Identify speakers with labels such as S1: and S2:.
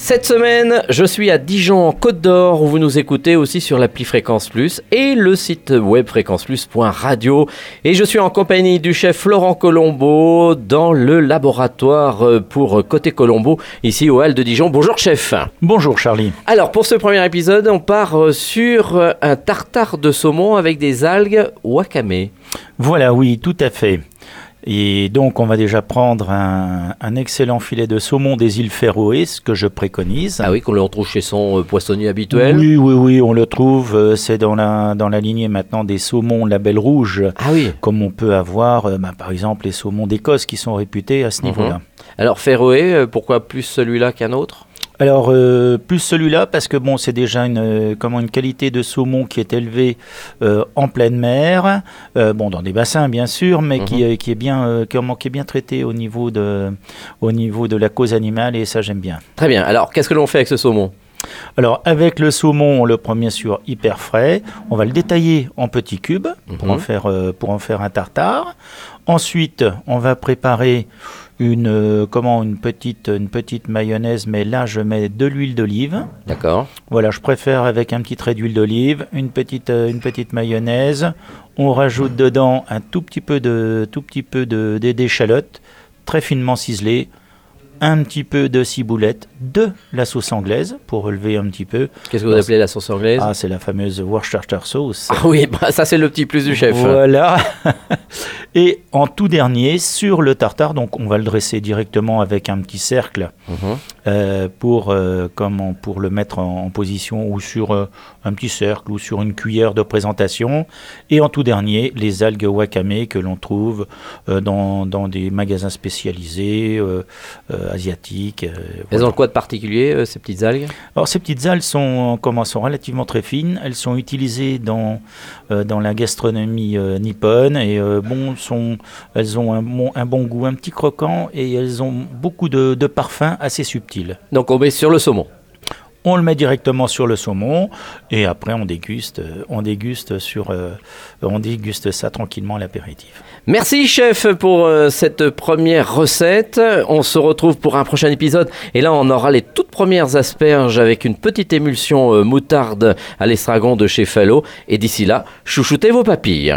S1: Cette semaine, je suis à Dijon en Côte d'Or où vous nous écoutez aussi sur l'appli Fréquence Plus et le site web fréquenceplus.radio et je suis en compagnie du chef Florent Colombo dans le laboratoire pour Côté Colombo ici au Hall de Dijon. Bonjour chef.
S2: Bonjour Charlie.
S1: Alors pour ce premier épisode, on part sur un tartare de saumon avec des algues wakame.
S2: Voilà, oui, tout à fait. Et donc, on va déjà prendre un, excellent filet de saumon des îles Féroé, ce que je préconise.
S1: Ah oui, qu'on le retrouve chez son euh, poissonnier habituel
S2: Oui, oui, oui, on le trouve. Euh, c'est dans la, dans la lignée maintenant des saumons label rouge.
S1: Ah oui.
S2: Comme on peut avoir, euh, bah, par exemple, les saumons d'Écosse qui sont réputés à ce mhm. niveau-là.
S1: Alors, Féroé, pourquoi plus celui-là qu'un autre?
S2: Alors euh, plus celui-là parce que bon c'est déjà une euh, comment une qualité de saumon qui est élevée euh, en pleine mer, bon dans des bassins bien sûr, mais qui, mhm. qui, est bien comment, qui est bien traité au niveau de au niveau de la cause animale et ça j'aime bien.
S1: Très bien. Alors qu'est-ce que l'on fait avec ce saumon?
S2: Alors avec le saumon, on le prend bien sûr hyper frais. On va le détailler en petits cubes pour, en mhm. pour en faire un tartare. Ensuite, on va préparer une, euh, comment, une, petite, une petite mayonnaise, mais là je mets de l'huile d'olive.
S1: D'accord.
S2: Voilà, je préfère avec un petit trait d'huile d'olive, une petite, euh, une petite mayonnaise. On rajoute dedans un tout petit peu de, tout petit peu de, d'échalotes, très finement ciselées un petit peu de ciboulette, de la sauce anglaise pour relever un petit peu.
S1: Qu'est-ce que vous appelez la sauce anglaise?
S2: Ah, c'est la fameuse Worcestershire sauce.
S1: Ah oui, bah, ça c'est le petit plus du chef.
S2: Voilà. Et en tout dernier, sur le tartare, donc on va le dresser directement avec un petit cercle mhm. euh, pour, euh, comment, pour le mettre en, position ou sur euh, un petit cercle ou sur une cuillère de présentation. Et en tout dernier, les algues wakame que l'on trouve dans, dans, des magasins spécialisés asiatiques.
S1: Elles ont quoi de particulier, ces petites algues?
S2: Alors ces petites algues sont, comment, sont relativement très fines. Elles sont utilisées dans, dans la gastronomie nippone et bon, sont, elles ont un bon, un bon goût, un petit croquant et elles ont beaucoup de, de parfums assez subtils.
S1: Donc on met sur le saumon
S2: on le met directement sur le saumon et après on déguste, euh, on déguste sur, euh, on déguste ça tranquillement à l'apéritif.
S1: Merci chef pour euh, cette première recette. On se retrouve pour un prochain épisode et là on aura les toutes premières asperges avec une petite émulsion moutarde à l'estragon de chez Fallo et d'ici là, chouchoutez vos papilles.